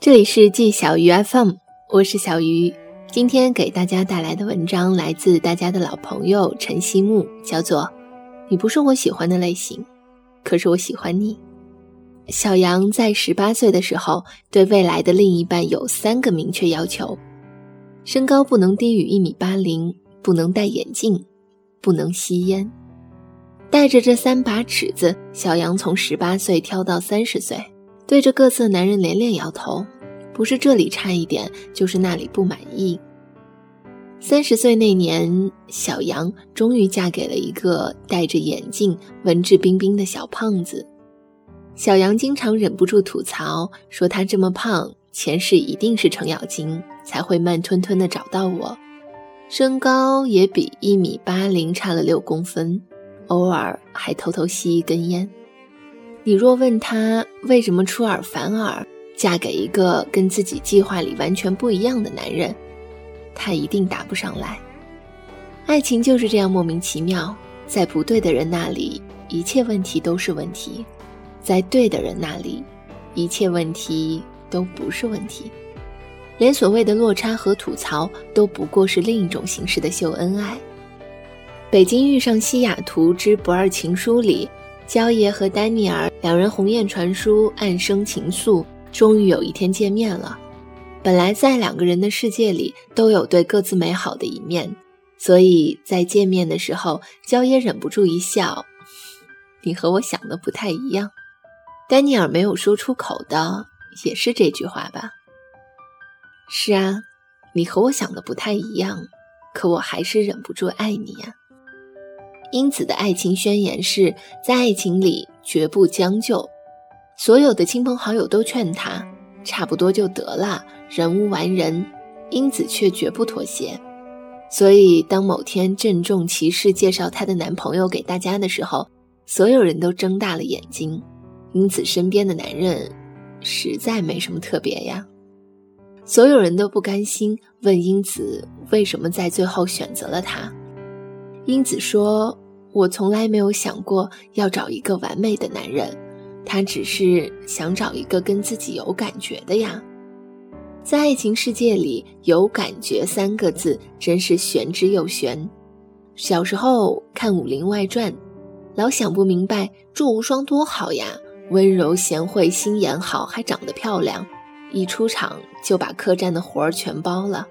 这里是季小鱼 FM，我是小鱼。今天给大家带来的文章来自大家的老朋友陈希木，叫做《你不是我喜欢的类型，可是我喜欢你》。小杨在十八岁的时候，对未来的另一半有三个明确要求：身高不能低于一米八零，不能戴眼镜，不能吸烟。带着这三把尺子，小杨从十八岁挑到三十岁。对着各色男人连连摇头，不是这里差一点，就是那里不满意。三十岁那年，小杨终于嫁给了一个戴着眼镜、文质彬彬的小胖子。小杨经常忍不住吐槽说：“他这么胖，前世一定是程咬金，才会慢吞吞的找到我。身高也比一米八零差了六公分，偶尔还偷偷吸一根烟。”你若问他为什么出尔反尔，嫁给一个跟自己计划里完全不一样的男人，他一定答不上来。爱情就是这样莫名其妙，在不对的人那里，一切问题都是问题；在对的人那里，一切问题都不是问题。连所谓的落差和吐槽，都不过是另一种形式的秀恩爱。《北京遇上西雅图之不二情书》里。焦爷和丹尼尔两人鸿雁传书，暗生情愫，终于有一天见面了。本来在两个人的世界里都有对各自美好的一面，所以在见面的时候，焦也忍不住一笑：“你和我想的不太一样。”丹尼尔没有说出口的也是这句话吧？是啊，你和我想的不太一样，可我还是忍不住爱你呀。英子的爱情宣言是在爱情里绝不将就，所有的亲朋好友都劝她差不多就得了，人无完人。英子却绝不妥协，所以当某天郑重其事介绍她的男朋友给大家的时候，所有人都睁大了眼睛。英子身边的男人实在没什么特别呀，所有人都不甘心，问英子为什么在最后选择了他。英子说：“我从来没有想过要找一个完美的男人，他只是想找一个跟自己有感觉的呀。在爱情世界里，有感觉三个字真是玄之又玄。小时候看《武林外传》，老想不明白祝无双多好呀，温柔贤惠，心眼好，还长得漂亮，一出场就把客栈的活儿全包了，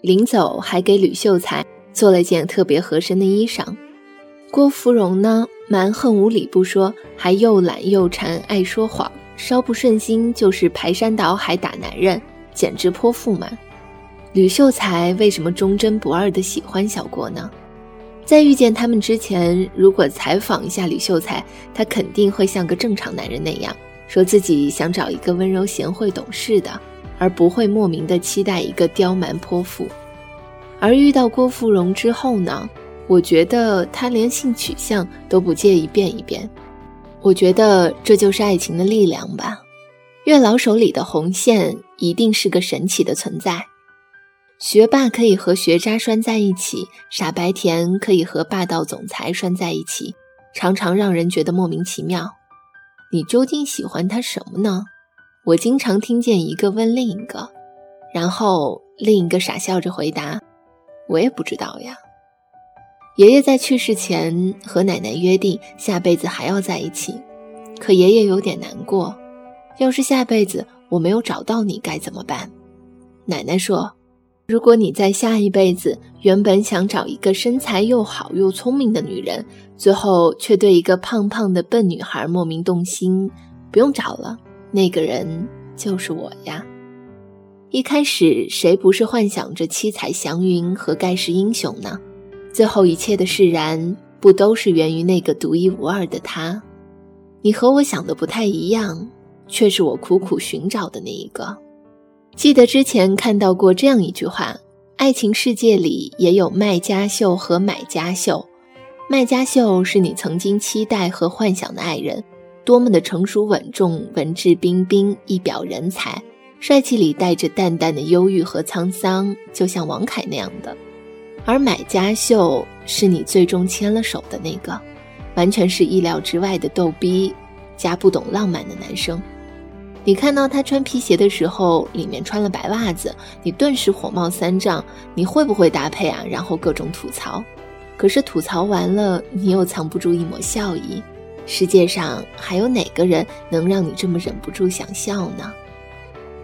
临走还给吕秀才。”做了件特别合身的衣裳。郭芙蓉呢，蛮横无理不说，还又懒又馋，爱说谎，稍不顺心就是排山倒海打男人，简直泼妇嘛。吕秀才为什么忠贞不二的喜欢小郭呢？在遇见他们之前，如果采访一下吕秀才，他肯定会像个正常男人那样，说自己想找一个温柔贤惠懂事的，而不会莫名的期待一个刁蛮泼妇。而遇到郭芙蓉之后呢？我觉得他连性取向都不介意变一变。我觉得这就是爱情的力量吧。月老手里的红线一定是个神奇的存在。学霸可以和学渣拴在一起，傻白甜可以和霸道总裁拴在一起，常常让人觉得莫名其妙。你究竟喜欢他什么呢？我经常听见一个问另一个，然后另一个傻笑着回答。我也不知道呀。爷爷在去世前和奶奶约定下辈子还要在一起，可爷爷有点难过。要是下辈子我没有找到你该怎么办？奶奶说：“如果你在下一辈子原本想找一个身材又好又聪明的女人，最后却对一个胖胖的笨女孩莫名动心，不用找了，那个人就是我呀。”一开始谁不是幻想着七彩祥云和盖世英雄呢？最后一切的释然，不都是源于那个独一无二的他？你和我想的不太一样，却是我苦苦寻找的那一个。记得之前看到过这样一句话：爱情世界里也有卖家秀和买家秀。卖家秀是你曾经期待和幻想的爱人，多么的成熟稳重、文质彬彬、一表人才。帅气里带着淡淡的忧郁和沧桑，就像王凯那样的；而买家秀是你最终牵了手的那个，完全是意料之外的逗逼加不懂浪漫的男生。你看到他穿皮鞋的时候，里面穿了白袜子，你顿时火冒三丈。你会不会搭配啊？然后各种吐槽。可是吐槽完了，你又藏不住一抹笑意。世界上还有哪个人能让你这么忍不住想笑呢？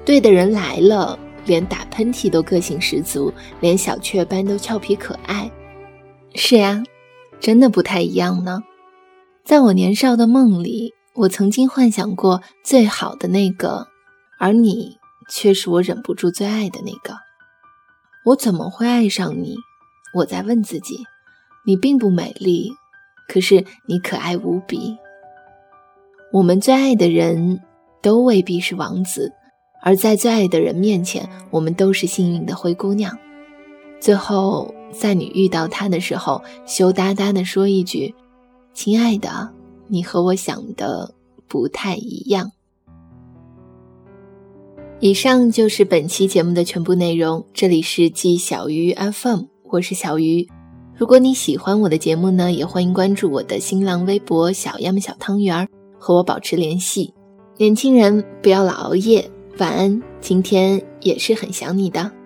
对的人来了，连打喷嚏都个性十足，连小雀斑都俏皮可爱。是呀，真的不太一样呢。在我年少的梦里，我曾经幻想过最好的那个，而你却是我忍不住最爱的那个。我怎么会爱上你？我在问自己。你并不美丽，可是你可爱无比。我们最爱的人都未必是王子，而在最爱的人面前，我们都是幸运的灰姑娘。最后，在你遇到他的时候，羞答答地说一句：“亲爱的，你和我想的不太一样。”以上就是本期节目的全部内容。这里是季小鱼 FM，我是小鱼。如果你喜欢我的节目呢，也欢迎关注我的新浪微博“小样小汤圆儿”，和我保持联系。年轻人不要老熬夜，晚安。今天也是很想你的。